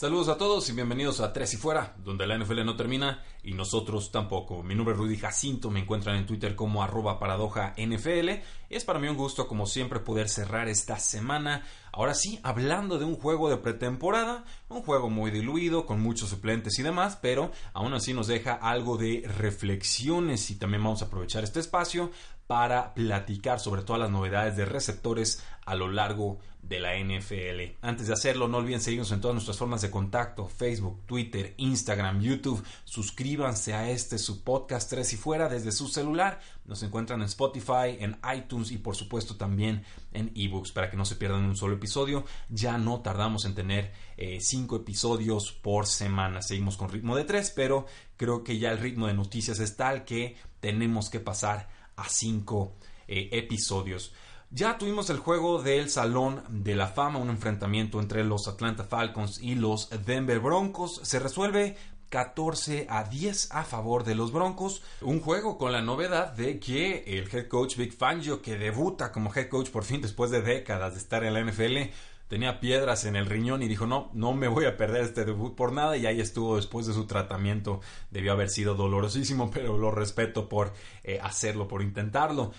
Saludos a todos y bienvenidos a Tres y Fuera, donde la NFL no termina y nosotros tampoco. Mi nombre es Rudy Jacinto, me encuentran en Twitter como arroba paradoja NFL. Es para mí un gusto, como siempre, poder cerrar esta semana. Ahora sí, hablando de un juego de pretemporada, un juego muy diluido, con muchos suplentes y demás, pero aún así nos deja algo de reflexiones y también vamos a aprovechar este espacio para platicar sobre todas las novedades de receptores a lo largo de la NFL. Antes de hacerlo, no olviden seguirnos en todas nuestras formas de contacto, Facebook, Twitter, Instagram, YouTube. Suscríbanse a este su podcast Tres y Fuera desde su celular. Nos encuentran en Spotify, en iTunes y por supuesto también en ebooks para que no se pierdan un solo episodio. Ya no tardamos en tener eh, cinco episodios por semana. Seguimos con ritmo de tres, pero creo que ya el ritmo de noticias es tal que tenemos que pasar a cinco eh, episodios. Ya tuvimos el juego del Salón de la Fama, un enfrentamiento entre los Atlanta Falcons y los Denver Broncos. Se resuelve 14 a 10 a favor de los Broncos. Un juego con la novedad de que el head coach Big Fangio, que debuta como head coach por fin después de décadas de estar en la NFL, tenía piedras en el riñón y dijo no, no me voy a perder este debut por nada y ahí estuvo después de su tratamiento. Debió haber sido dolorosísimo, pero lo respeto por eh, hacerlo, por intentarlo.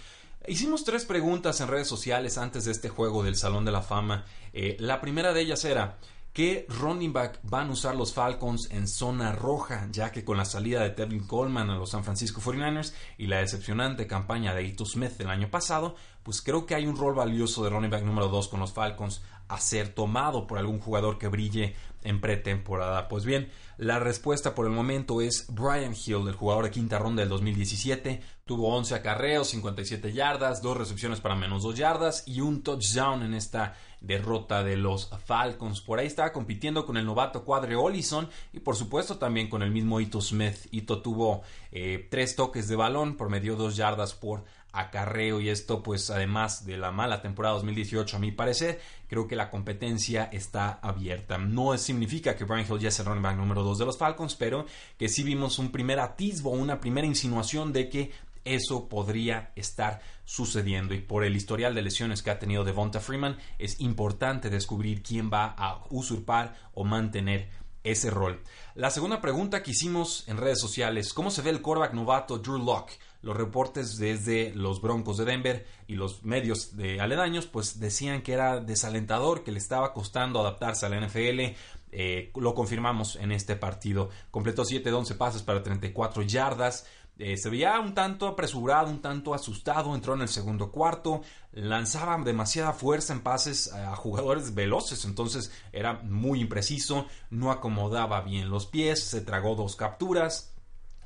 Hicimos tres preguntas en redes sociales antes de este juego del Salón de la Fama. Eh, la primera de ellas era, ¿qué running back van a usar los Falcons en zona roja? Ya que con la salida de Tevin Coleman a los San Francisco 49ers y la decepcionante campaña de Ito Smith el año pasado, pues creo que hay un rol valioso de running back número 2 con los Falcons a ser tomado por algún jugador que brille en pretemporada. Pues bien, la respuesta por el momento es Brian Hill, el jugador de quinta ronda del 2017. Tuvo 11 acarreos, 57 yardas, dos recepciones para menos 2 yardas y un touchdown en esta derrota de los Falcons. Por ahí estaba compitiendo con el novato Cuadre Olison y por supuesto también con el mismo Ito Smith. Ito tuvo eh, tres toques de balón, por medio 2 yardas por acarreo y esto pues además de la mala temporada 2018 a mi parecer creo que la competencia está abierta no significa que Brian Hill ya es el running back número 2 de los Falcons pero que sí vimos un primer atisbo una primera insinuación de que eso podría estar sucediendo y por el historial de lesiones que ha tenido Devonta Freeman es importante descubrir quién va a usurpar o mantener ese rol. La segunda pregunta que hicimos en redes sociales, ¿cómo se ve el quarterback novato Drew Locke? Los reportes desde los Broncos de Denver y los medios de aledaños pues decían que era desalentador, que le estaba costando adaptarse a la NFL. Eh, lo confirmamos en este partido. Completó 7 de 11 pases para 34 yardas. Eh, se veía un tanto apresurado, un tanto asustado, entró en el segundo cuarto, lanzaba demasiada fuerza en pases a jugadores veloces, entonces era muy impreciso, no acomodaba bien los pies, se tragó dos capturas,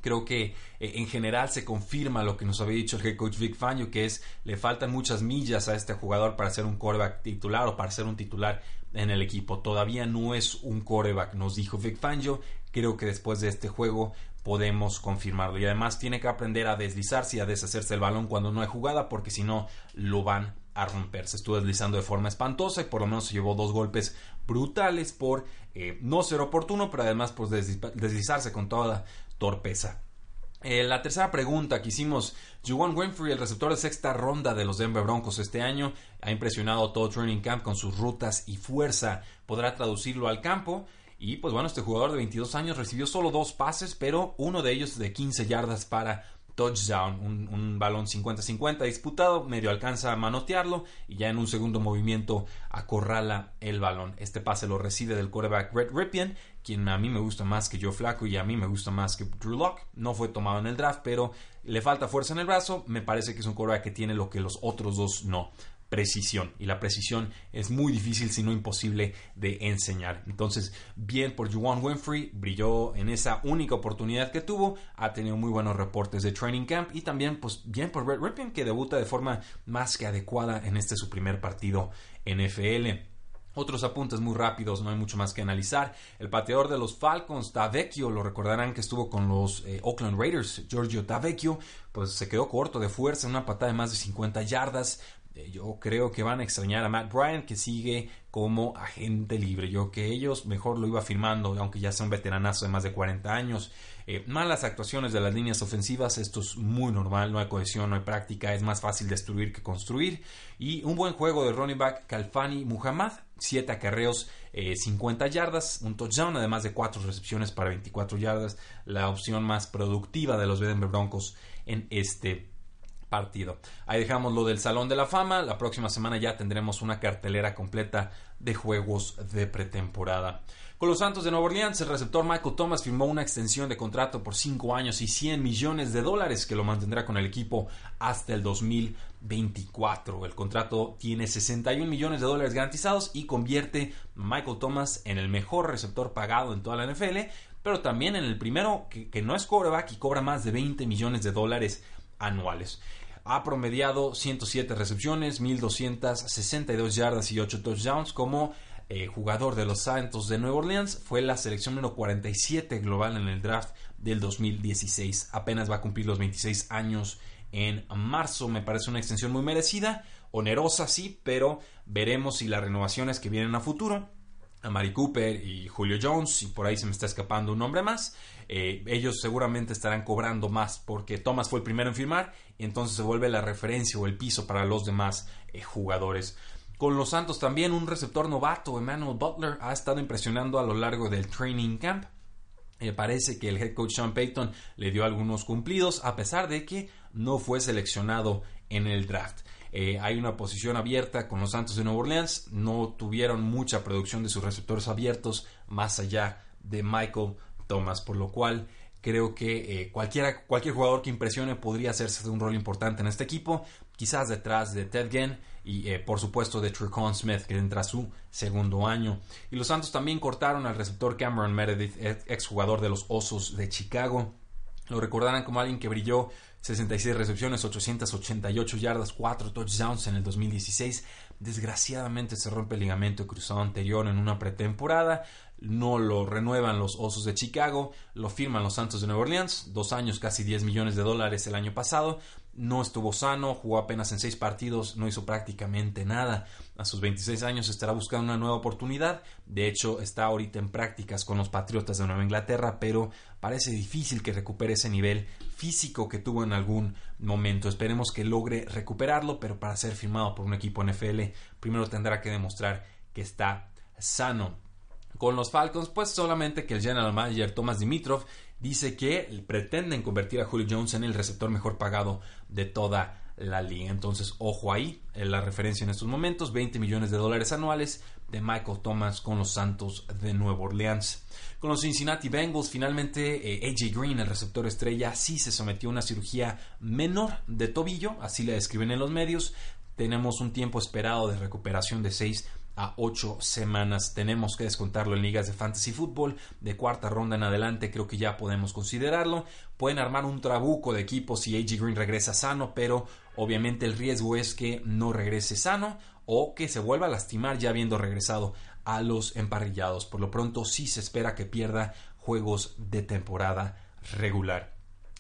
creo que eh, en general se confirma lo que nos había dicho el head coach Vic Fangio, que es le faltan muchas millas a este jugador para ser un coreback titular o para ser un titular en el equipo. Todavía no es un coreback, nos dijo Vic Fangio. Creo que después de este juego podemos confirmarlo. Y además tiene que aprender a deslizarse y a deshacerse el balón cuando no hay jugada, porque si no lo van a romper. Se estuvo deslizando de forma espantosa y por lo menos se llevó dos golpes brutales por eh, no ser oportuno, pero además pues deslizarse con toda torpeza. Eh, la tercera pregunta que hicimos, Juwan Winfrey, el receptor de sexta ronda de los Denver Broncos este año, ha impresionado todo Training Camp con sus rutas y fuerza. ¿Podrá traducirlo al campo? Y pues bueno, este jugador de 22 años recibió solo dos pases, pero uno de ellos de 15 yardas para touchdown, un, balón 50-50 disputado, medio alcanza a manotearlo y ya en un segundo movimiento acorrala el balón. Este pase lo recibe del quarterback Red Ripien, quien a mí me gusta más que Joe Flaco y a mí me gusta más que Drew Locke. No fue tomado en el draft, pero le falta fuerza en el brazo. Me parece que es un quarterback que tiene lo que los otros dos no. precisión y la precisión es muy difícil si no imposible de enseñar entonces bien por Juwan Winfrey brilló en esa única oportunidad que tuvo ha tenido muy buenos reportes de training camp y también pues bien por Red Ripien que debuta de forma más que adecuada en este su primer partido NFL otros apuntes muy rápidos, no hay mucho más que analizar. El pateador de los Falcons, Tavecchio, lo recordarán que estuvo con los eh, Oakland Raiders, Giorgio Tavecchio, pues se quedó corto de fuerza en una patada de más de 50 yardas. Eh, yo creo que van a extrañar a Matt Bryant, que sigue como agente libre. Yo que ellos mejor lo iba firmando, aunque ya sea un veteranazo de más de 40 años. Eh, malas actuaciones de las líneas ofensivas, esto es muy normal, no hay cohesión, no hay práctica, es más fácil destruir que construir. Y un buen juego de running back Kalfani Muhammad, 7 acarreos, 50 eh, yardas, un touchdown, además de 4 recepciones para 24 yardas, la opción más productiva de los Denver Broncos en este partido. Ahí dejamos lo del Salón de la Fama. La próxima semana ya tendremos una cartelera completa de juegos de pretemporada. Con los Santos de Nueva Orleans, el receptor Michael Thomas firmó una extensión de contrato por 5 años y 100 millones de dólares que lo mantendrá con el equipo hasta el 2024. El contrato tiene 61 millones de dólares garantizados y convierte a Michael Thomas en el mejor receptor pagado en toda la NFL, pero también en el primero que, que no es quarterback y cobra más de 20 millones de dólares anuales. Ha promediado 107 recepciones, 1262 yardas y 8 touchdowns como eh, jugador de los Santos de Nueva Orleans, fue la selección número 47 global en el draft del 2016. Apenas va a cumplir los 26 años en marzo. Me parece una extensión muy merecida, onerosa sí, pero veremos si las renovaciones que vienen a futuro a Mari Cooper y Julio Jones, y por ahí se me está escapando un nombre más, eh, ellos seguramente estarán cobrando más porque Thomas fue el primero en firmar y entonces se vuelve la referencia o el piso para los demás eh, jugadores. Con los Santos también un receptor novato, Emmanuel Butler, ha estado impresionando a lo largo del training camp. Eh, parece que el head coach Sean Payton le dio algunos cumplidos a pesar de que no fue seleccionado en el draft. Eh, hay una posición abierta con los Santos de Nueva Orleans. No tuvieron mucha producción de sus receptores abiertos más allá de Michael Thomas, por lo cual Creo que eh, cualquier jugador que impresione podría hacerse un rol importante en este equipo, quizás detrás de Ted Ginn y eh, por supuesto de Tricon Smith, que entra su segundo año. Y los Santos también cortaron al receptor Cameron Meredith, exjugador de los Osos de Chicago. Lo recordarán como alguien que brilló 66 recepciones, 888 yardas, 4 touchdowns en el 2016. Desgraciadamente se rompe el ligamento cruzado anterior en una pretemporada no lo renuevan los Osos de Chicago, lo firman los Santos de Nueva Orleans, dos años, casi 10 millones de dólares el año pasado, no estuvo sano, jugó apenas en seis partidos, no hizo prácticamente nada. A sus 26 años estará buscando una nueva oportunidad, de hecho está ahorita en prácticas con los Patriotas de Nueva Inglaterra, pero parece difícil que recupere ese nivel físico que tuvo en algún momento. Esperemos que logre recuperarlo, pero para ser firmado por un equipo NFL, primero tendrá que demostrar que está sano. Con los Falcons, pues solamente que el general manager Thomas Dimitrov dice que pretenden convertir a Julio Jones en el receptor mejor pagado de toda la liga. Entonces, ojo ahí, la referencia en estos momentos, 20 millones de dólares anuales de Michael Thomas con los Santos de Nueva Orleans. Con los Cincinnati Bengals, finalmente eh, AJ Green, el receptor estrella, sí se sometió a una cirugía menor de tobillo, así le describen en los medios. Tenemos un tiempo esperado de recuperación de 6 a ocho semanas. Tenemos que descontarlo en ligas de fantasy fútbol de cuarta ronda en adelante. Creo que ya podemos considerarlo. Pueden armar un trabuco de equipos si AJ Green regresa sano, pero obviamente el riesgo es que no regrese sano o que se vuelva a lastimar ya habiendo regresado a los emparrillados. Por lo pronto sí se espera que pierda juegos de temporada regular.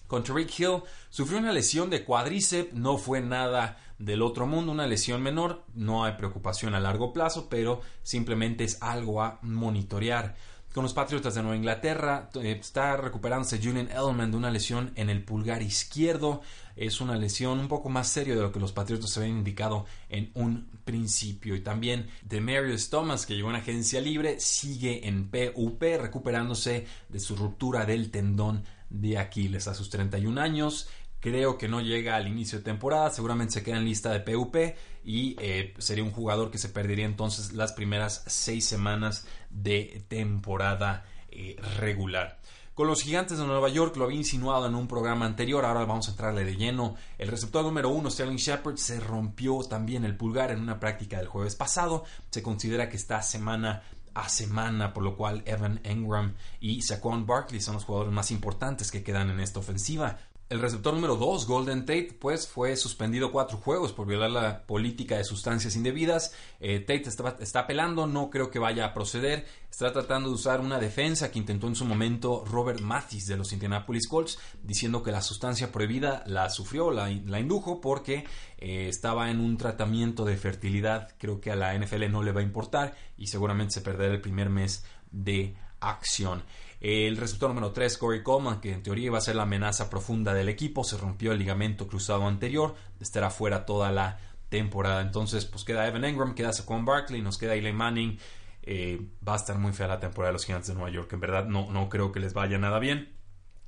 Con Tariq Hill sufrió una lesión de cuádriceps, no fue nada del otro mundo, una lesión menor, no hay preocupación a largo plazo, pero simplemente es algo a monitorear. Con los Patriotas de Nueva Inglaterra eh, está recuperándose Julian Edelman de una lesión en el pulgar izquierdo. Es una lesión un poco más seria de lo que los Patriotas se habían indicado en un principio. Y también de Marius Thomas, que llegó en agencia libre, sigue en PUP recuperándose de su ruptura del tendón de Aquiles a sus 31 años. Creo que no llega al inicio de temporada, seguramente se queda en lista de PUP y eh, sería un jugador que se perdería entonces las primeras seis semanas de temporada eh, regular. Con los gigantes de Nueva York lo había insinuado en un programa anterior, ahora vamos a entrarle de lleno. El receptor número uno, Sterling Shepard, se rompió también el pulgar en una práctica del jueves pasado. Se considera que está semana a semana, por lo cual Evan Engram y Saquon Barkley son los jugadores más importantes que quedan en esta ofensiva. El receptor número 2, Golden Tate, pues fue suspendido cuatro juegos por violar la política de sustancias indebidas. Eh, Tate está, está, apelando, no creo que vaya a proceder. Está tratando de usar una defensa que intentó en su momento Robert Mathis de los Indianapolis Colts, diciendo que la sustancia prohibida la sufrió, la, la indujo porque eh, estaba en un tratamiento de fertilidad. Creo que a la NFL no le va a importar y seguramente se perderá el primer mes de acción. El receptor número 3, Corey Coleman, que en teoría iba a ser la amenaza profunda del equipo, se rompió el ligamento cruzado anterior, estará fuera toda la temporada. Entonces, pues queda Evan Engram, queda Saquon Barkley, nos queda Eli Manning. Eh, va a estar muy fea la temporada de los Gigantes de Nueva York. En verdad, no, no creo que les vaya nada bien.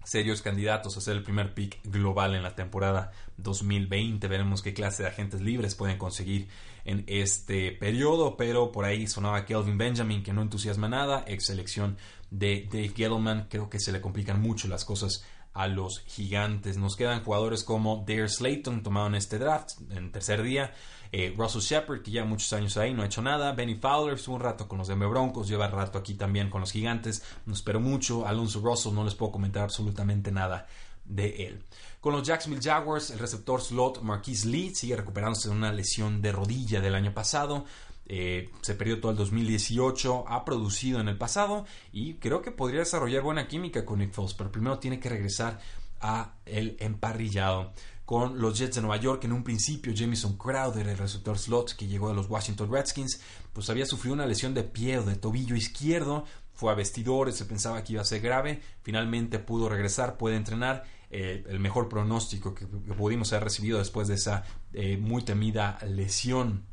Serios candidatos a ser el primer pick global en la temporada 2020. Veremos qué clase de agentes libres pueden conseguir en este periodo. Pero por ahí sonaba Kelvin Benjamin, que no entusiasma nada. Ex selección de Dave Gettleman. Creo que se le complican mucho las cosas a los gigantes. Nos quedan jugadores como Dare Slayton, tomado en este draft en tercer día. Eh, Russell Shepard, que lleva muchos años ahí, no ha hecho nada. Benny Fowler estuvo un rato con los Denver Broncos, lleva rato aquí también con los gigantes. No espero mucho. Alonso Russell, no les puedo comentar absolutamente nada de él. Con los Jacksonville Jaguars, el receptor slot Marquise Lee sigue recuperándose de una lesión de rodilla del año pasado. Eh, se perdió todo el 2018, ha producido en el pasado y creo que podría desarrollar buena química con Nick Foles, pero primero tiene que regresar a el emparrillado. Con los Jets de Nueva York, en un principio Jamison Crowder, el receptor slot que llegó de los Washington Redskins, pues había sufrido una lesión de pie o de tobillo izquierdo, fue a vestidores, se pensaba que iba a ser grave, finalmente pudo regresar, puede entrenar, eh, el mejor pronóstico que, pudimos haber recibido después de esa eh, muy temida lesión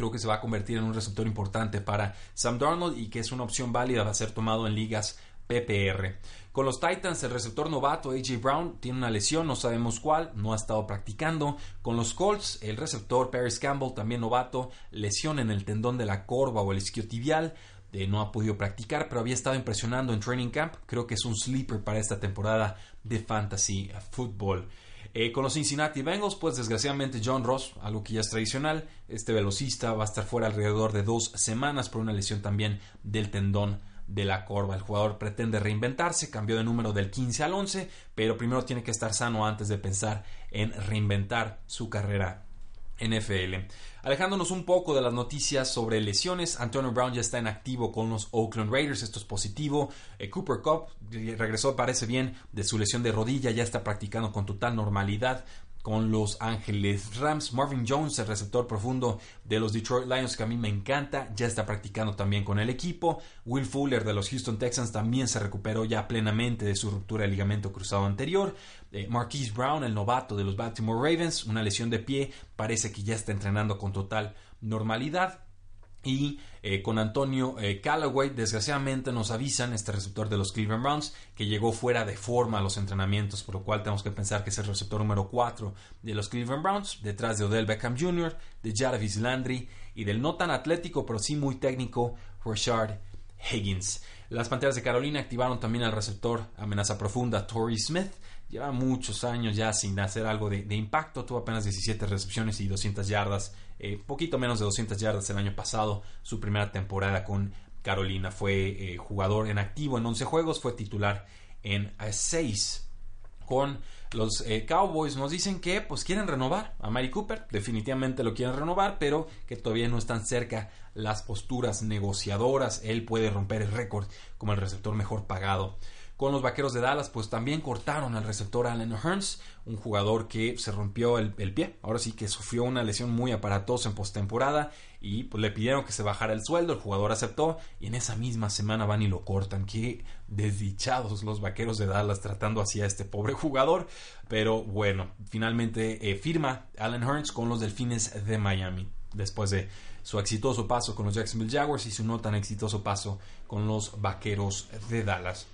creo que se va a convertir en un receptor importante para Sam Darnold y que es una opción válida a ser tomado en ligas PPR. Con los Titans, el receptor novato AJ Brown tiene una lesión, no sabemos cuál, no ha estado practicando. Con los Colts, el receptor Paris Campbell, también novato, lesión en el tendón de la corva o el isquiotibial. Eh, no ha podido practicar, pero había estado impresionando en training camp. Creo que es un sleeper para esta temporada de fantasy football. Eh, con los Cincinnati Bengals, pues desgraciadamente John Ross, algo que ya es tradicional, este velocista va a estar fuera alrededor de dos semanas por una lesión también del tendón de la corva. El jugador pretende reinventarse, cambió de número del 15 al 11, pero primero tiene que estar sano antes de pensar en reinventar su carrera NFL. Alejándonos un poco de las noticias sobre lesiones, Antonio Brown ya está en activo con los Oakland Raiders, esto es positivo. Eh, Cooper Cup regresó, parece bien, de su lesión de rodilla, ya está practicando con total normalidad con los Ángeles Rams. Marvin Jones, el receptor profundo de los Detroit Lions, que a mí me encanta, ya está practicando también con el equipo. Will Fuller de los Houston Texans también se recuperó ya plenamente de su ruptura de ligamento cruzado anterior. Eh, Marquise Brown, el novato de los Baltimore Ravens, una lesión de pie, parece que ya está entrenando con total normalidad. Y eh, con Antonio eh, Callaway, desgraciadamente nos avisan, este receptor de los Cleveland Browns, que llegó fuera de forma a los entrenamientos, por lo cual tenemos que pensar que es el receptor número 4 de los Cleveland Browns, detrás de Odell Beckham Jr., de Jarvis Landry y del no tan atlético, pero sí muy técnico, Rashard Higgins. Las Panteras de Carolina activaron también al receptor amenaza profunda, Torrey Smith, lleva muchos años ya sin hacer algo de, impacto, tuvo apenas 17 recepciones y 200 yardas, eh, poquito menos de 200 yardas el año pasado, su primera temporada con Carolina, fue eh, jugador en activo en 11 juegos, fue titular en 6 con los eh, Cowboys nos dicen que pues quieren renovar a Mari Cooper, definitivamente lo quieren renovar, pero que todavía no están cerca las posturas negociadoras. Él puede romper el récord como el receptor mejor pagado con los Vaqueros de Dallas, pues también cortaron al receptor Allen Hearns, un jugador que se rompió el, pie, ahora sí que sufrió una lesión muy aparatosa en postemporada y pues le pidieron que se bajara el sueldo, el jugador aceptó y en esa misma semana van y lo cortan. Qué desdichados los Vaqueros de Dallas tratando así a este pobre jugador, pero bueno, finalmente eh, firma Allen Hearns con los Delfines de Miami después de su exitoso paso con los Jacksonville Jaguars y su no tan exitoso paso con los Vaqueros de Dallas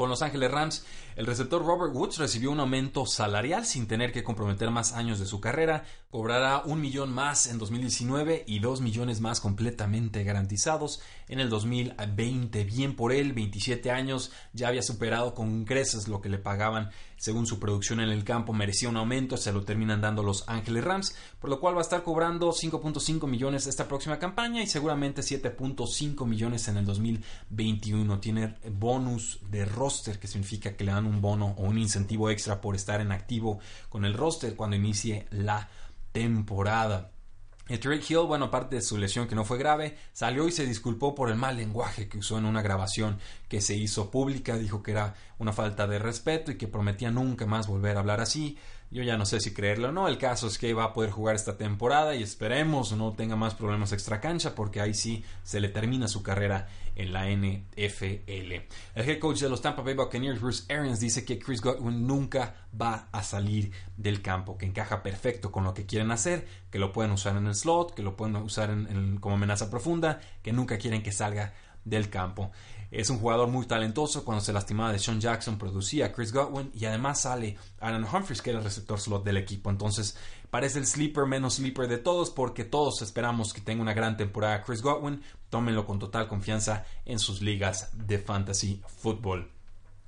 Con Los Ángeles Rams, el receptor Robert Woods recibió un aumento salarial sin tener que comprometer más años de su carrera. Cobrará un millón más en 2019 y dos millones más completamente garantizados en el 2020. Bien por él, 27 años, ya había superado con creces lo que le pagaban según su producción en el campo. Merecía un aumento, se lo terminan dando Los Ángeles Rams, por lo cual va a estar cobrando 5.5 millones esta próxima campaña y seguramente 7.5 millones en el 2021. Tiene bonus de roster, que significa que le dan un bono o un incentivo extra por estar en activo con el roster cuando inicie la temporada. Drake Hill, bueno, aparte de su lesión que no fue grave, salió y se disculpó por el mal lenguaje que usó en una grabación que se hizo pública. Dijo que era una falta de respeto y que prometía nunca más volver a hablar así. Yo ya no sé si creerlo o no. El caso es que va a poder jugar esta temporada y esperemos no tenga más problemas extra cancha porque ahí sí se le termina su carrera en la NFL. El head coach de los Tampa Bay Buccaneers, Bruce Arians, dice que Chris Godwin nunca va a salir del campo, que encaja perfecto con lo que quieren hacer, que lo pueden usar en el slot, que lo pueden usar como amenaza profunda, que nunca quieren que salga del campo. Es un jugador muy talentoso. Cuando se lastimaba de Sean Jackson, producía a Chris Godwin y además sale Aaron Humphries, que era el receptor slot del equipo. Entonces, parece el sleeper menos sleeper de todos porque todos esperamos que tenga una gran temporada Chris Godwin. Tómenlo con total confianza en sus ligas de fantasy football.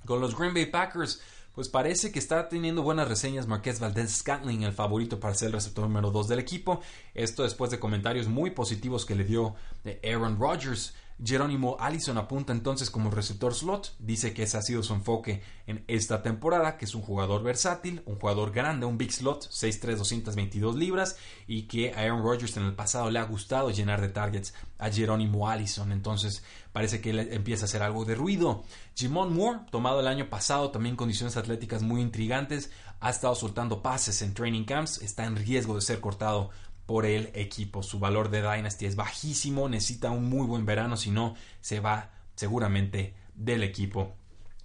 Con los Green Bay Packers, pues parece que está teniendo buenas reseñas Marquez Valdez Scantling, el favorito para ser el receptor número 2 del equipo. Esto después de comentarios muy positivos que le dio Aaron Rodgers. Jerónimo Allison apunta entonces como receptor slot, dice que ese ha sido su enfoque en esta temporada, que es un jugador versátil, un jugador grande, un big slot, 6'3, 222 libras, y que a Aaron Rodgers en el pasado le ha gustado llenar de targets a Jerónimo Allison, entonces parece que él empieza a hacer algo de ruido. Jimon Moore, tomado el año pasado, también condiciones atléticas muy intrigantes, ha estado soltando pases en training camps, está en riesgo de ser cortado por el equipo. Su valor de Dynasty es bajísimo, necesita un muy buen verano, si no se va seguramente del equipo.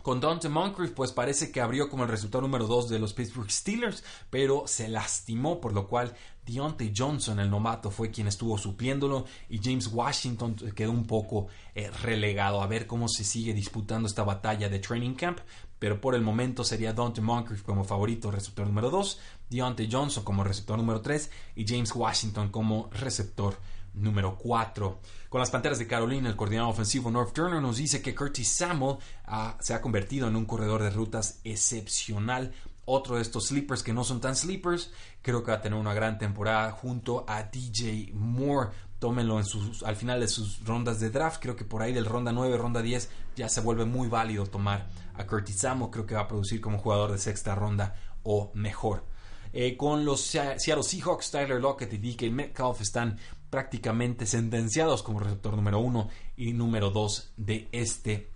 Con Dante Moncrief, pues parece que abrió como el resultado número 2 de los Pittsburgh Steelers, pero se lastimó, por lo cual Deontay Johnson, el novato, fue quien estuvo supliéndolo y James Washington quedó un poco eh, relegado. A ver cómo se sigue disputando esta batalla de training camp, pero por el momento sería Dante Moncrief como favorito receptor número 2, Deontay Johnson como receptor número 3 y James Washington como receptor número 4. Con las Panteras de Carolina, el coordinador ofensivo North Turner nos dice que Curtis Samuel ah, se ha convertido en un corredor de rutas excepcional. Otro de estos sleepers que no son tan sleepers, creo que va a tener una gran temporada junto a DJ Moore. Tómenlo en sus, al final de sus rondas de draft. Creo que por ahí del ronda 9, ronda 10 ya se vuelve muy válido tomar a Curtis Samuel. Creo que va a producir como jugador de sexta ronda o mejor. Eh, con los Seattle Seahawks, Tyler Lockett y DK Metcalf están prácticamente sentenciados como receptor número uno y número dos de este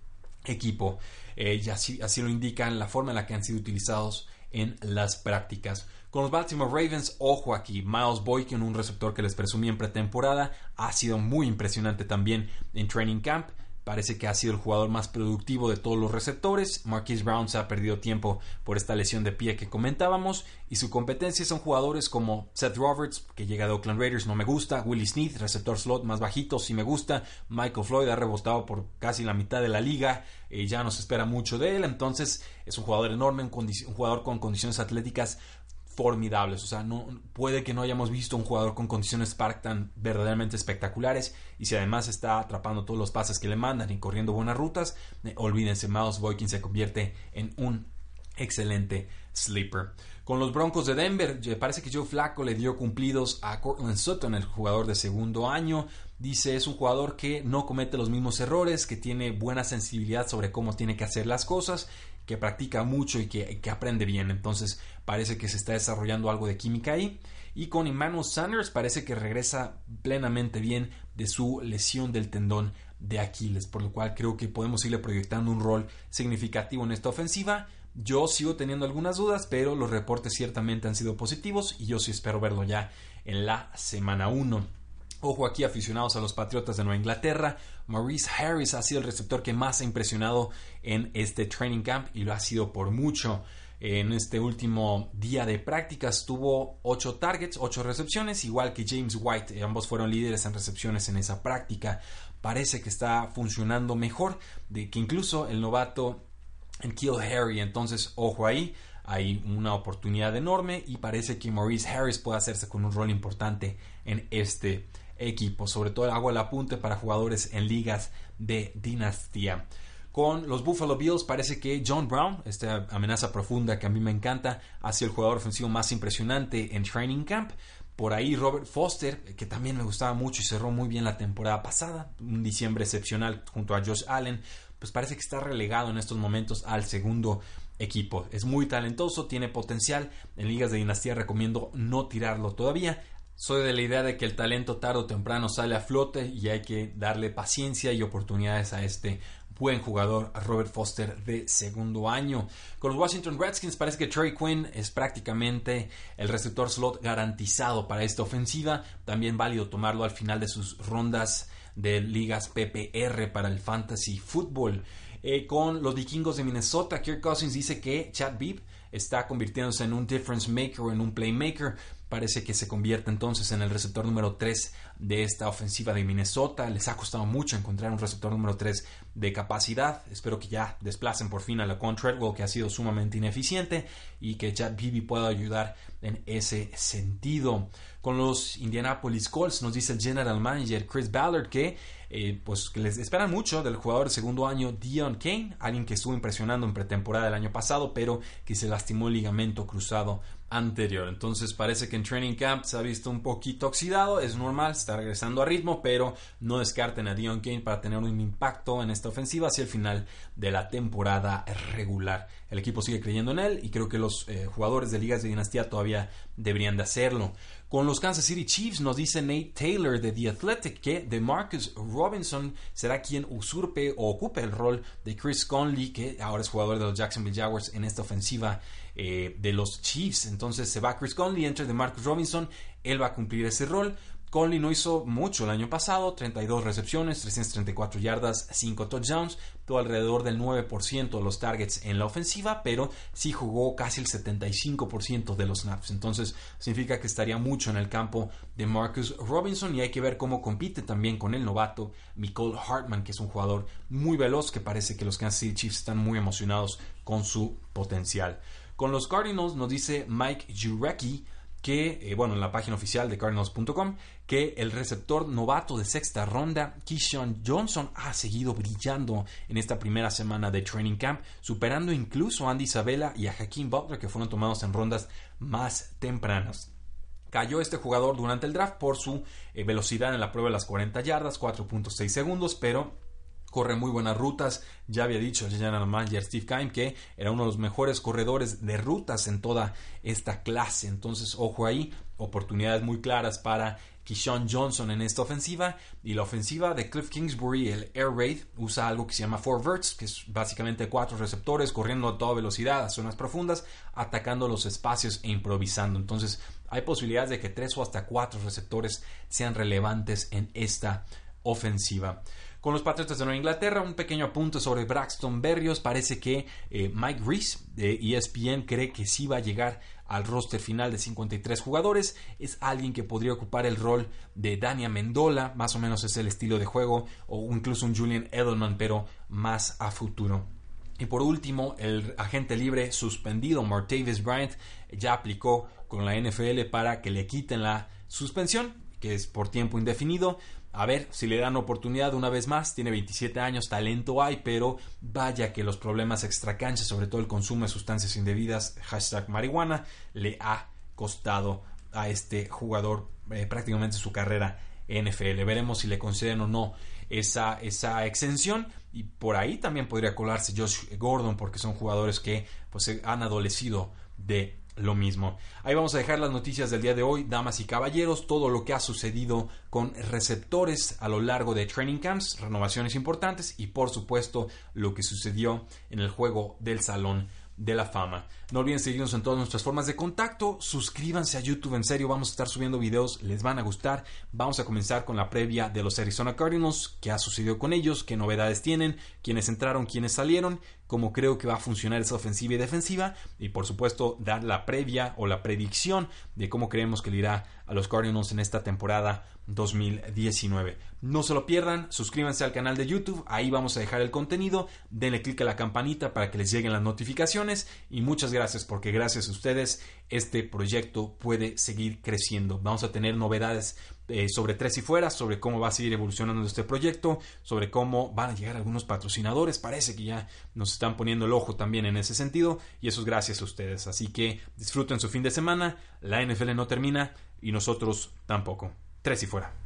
equipo. Eh, y así lo indican la forma en la que han sido utilizados en las prácticas. Con los Baltimore Ravens, ojo aquí, Miles Boykin, un receptor que les presumí en pretemporada, ha sido muy impresionante también en training camp. Parece que ha sido el jugador más productivo de todos los receptores. Marquise Brown se ha perdido tiempo por esta lesión de pie que comentábamos. Y su competencia son jugadores como Seth Roberts, que llega de Oakland Raiders, no me gusta. Willie Smith, receptor slot más bajito, sí me gusta. Michael Floyd ha rebotado por casi la mitad de la liga. y ya no se espera mucho de él. Entonces es un jugador enorme, un jugador con condiciones atléticas formidables. O sea, no, puede que no hayamos visto un jugador con condiciones Spark tan verdaderamente espectaculares. Y si además está atrapando todos los pases que le mandan y corriendo buenas rutas, eh, olvídense, Miles Boykin se convierte en un excelente sleeper. Con los Broncos de Denver, parece que Joe Flaco le dio cumplidos a Cortland Sutton, el jugador de segundo año. Dice es un jugador que no comete los mismos errores, que tiene buena sensibilidad sobre cómo tiene que hacer las cosas que practica mucho y que, aprende bien. Entonces parece que se está desarrollando algo de química ahí. Y con Emmanuel Sanders parece que regresa plenamente bien de su lesión del tendón de Aquiles, por lo cual creo que podemos irle proyectando un rol significativo en esta ofensiva. Yo sigo teniendo algunas dudas, pero los reportes ciertamente han sido positivos y yo sí espero verlo ya en la semana 1. Ojo aquí aficionados a los Patriotas de Nueva Inglaterra, Maurice Harris ha sido el receptor que más ha impresionado en este training camp y lo ha sido por mucho. En este último día de prácticas tuvo 8 targets, 8 recepciones, igual que James White. Ambos fueron líderes en recepciones en esa práctica. Parece que está funcionando mejor, de que incluso el novato en Kill Harry. Entonces, ojo ahí, hay una oportunidad enorme y parece que Maurice Harris puede hacerse con un rol importante en este equipo. Sobre todo hago el apunte para jugadores en ligas de dinastía. Con los Buffalo Bills parece que John Brown, esta amenaza profunda que a mí me encanta, ha sido el jugador ofensivo más impresionante en Training Camp. Por ahí Robert Foster, que también me gustaba mucho y cerró muy bien la temporada pasada, un diciembre excepcional junto a Josh Allen, pues parece que está relegado en estos momentos al segundo equipo. Es muy talentoso, tiene potencial. En ligas de dinastía recomiendo no tirarlo todavía. Soy de la idea de que el talento tarde o temprano sale a flote y hay que darle paciencia y oportunidades a este buen jugador Robert Foster de segundo año. Con los Washington Redskins parece que Trey Quinn es prácticamente el receptor slot garantizado para esta ofensiva. También válido tomarlo al final de sus rondas de ligas PPR para el fantasy football. Eh, con los vikingos de Minnesota, Kirk Cousins dice que Chad Beeb está convirtiéndose en un difference maker en un playmaker parece que se convierte entonces en el receptor número 3 de esta ofensiva de Minnesota. Les ha costado mucho encontrar un receptor número 3 de capacidad. Espero que ya desplacen por fin a la Treadwell, que ha sido sumamente ineficiente, y que Chad Beebe pueda ayudar en ese sentido. Con los Indianapolis Colts nos dice el general manager Chris Ballard que eh, pues que les esperan mucho del jugador de segundo año Dion Kane, alguien que estuvo impresionando en pretemporada del año pasado, pero que se lastimó el ligamento cruzado anterior. Entonces parece que en Training Camp se ha visto un poquito oxidado, es normal, está regresando a ritmo, pero no descarten a Dion Kane para tener un impacto en esta ofensiva hacia el final de la temporada regular. El equipo sigue creyendo en él y creo que los eh, jugadores de ligas de dinastía todavía deberían de hacerlo. Con los Kansas City Chiefs nos dice Nate Taylor de The Athletic que DeMarcus Robinson será quien usurpe o ocupe el rol de Chris Conley, que ahora es jugador de los Jacksonville Jaguars en esta ofensiva eh, de los Chiefs. Entonces se va Chris Conley, entra DeMarcus Robinson, él va a cumplir ese rol. Conley no hizo mucho el año pasado, 32 recepciones, 334 yardas, 5 touchdowns, todo alrededor del 9% de los targets en la ofensiva, pero sí jugó casi el 75% de los snaps. Entonces significa que estaría mucho en el campo de Marcus Robinson y hay que ver cómo compite también con el novato Nicole Hartman, que es un jugador muy veloz que parece que los Kansas City Chiefs están muy emocionados con su potencial. Con los Cardinals nos dice Mike Jurecki que, eh, bueno, en la página oficial de Cardinals.com, que el receptor novato de sexta ronda, Keyshawn Johnson, ha seguido brillando en esta primera semana de Training Camp, superando incluso a Andy Isabella y a Hakeem Butler, que fueron tomados en rondas más tempranas. Cayó este jugador durante el draft por su eh, velocidad en la prueba de las 40 yardas, 4.6 segundos, pero corre muy buenas rutas. Ya había dicho el general manager Steve Kime que era uno de los mejores corredores de rutas en toda esta clase. Entonces, ojo ahí, oportunidades muy claras para Keyshawn Johnson en esta ofensiva. Y la ofensiva de Cliff Kingsbury, el Air Raid, usa algo que se llama Four Verts, que es básicamente cuatro receptores corriendo a toda velocidad a zonas profundas, atacando los espacios e improvisando. Entonces, hay posibilidades de que tres o hasta cuatro receptores sean relevantes en esta ofensiva. Con los Patriotas de Nueva Inglaterra, un pequeño apunte sobre Braxton Berrios. Parece que eh, Mike Reese de ESPN cree que sí va a llegar al roster final de 53 jugadores. Es alguien que podría ocupar el rol de Dania Mendola, más o menos es el estilo de juego, o incluso un Julian Edelman, pero más a futuro. Y por último, el agente libre suspendido, Martavis Bryant, ya aplicó con la NFL para que le quiten la suspensión, que es por tiempo indefinido a ver si le dan oportunidad una vez más. Tiene 27 años, talento hay, pero vaya que los problemas extracanchas, sobre todo el consumo de sustancias indebidas, hashtag marihuana, le ha costado a este jugador eh, prácticamente su carrera NFL. Veremos si le conceden o no esa, esa exención. Y por ahí también podría colarse Josh Gordon, porque son jugadores que pues, han adolecido de lo mismo. Ahí vamos a dejar las noticias del día de hoy, damas y caballeros, todo lo que ha sucedido con receptores a lo largo de training camps, renovaciones importantes y por supuesto lo que sucedió en el juego del salón de la fama. No olviden seguirnos en todas nuestras formas de contacto, suscríbanse a YouTube, en serio vamos a estar subiendo videos, les van a gustar. Vamos a comenzar con la previa de los Arizona Cardinals, qué ha sucedido con ellos, qué novedades tienen, quiénes entraron, quiénes salieron cómo creo que va a funcionar esa ofensiva y defensiva y por supuesto dar la previa o la predicción de cómo creemos que le irá a los Cardinals en esta temporada 2019. No se lo pierdan, suscríbanse al canal de YouTube, ahí vamos a dejar el contenido, denle clic a la campanita para que les lleguen las notificaciones y muchas gracias porque gracias a ustedes este proyecto puede seguir creciendo. Vamos a tener novedades eh, sobre tres y fuera, sobre cómo va a seguir evolucionando este proyecto, sobre cómo van a llegar algunos patrocinadores, parece que ya nos están poniendo el ojo también en ese sentido y eso es gracias a ustedes. Así que disfruten su fin de semana, la NFL no termina y nosotros tampoco. Tres y fuera.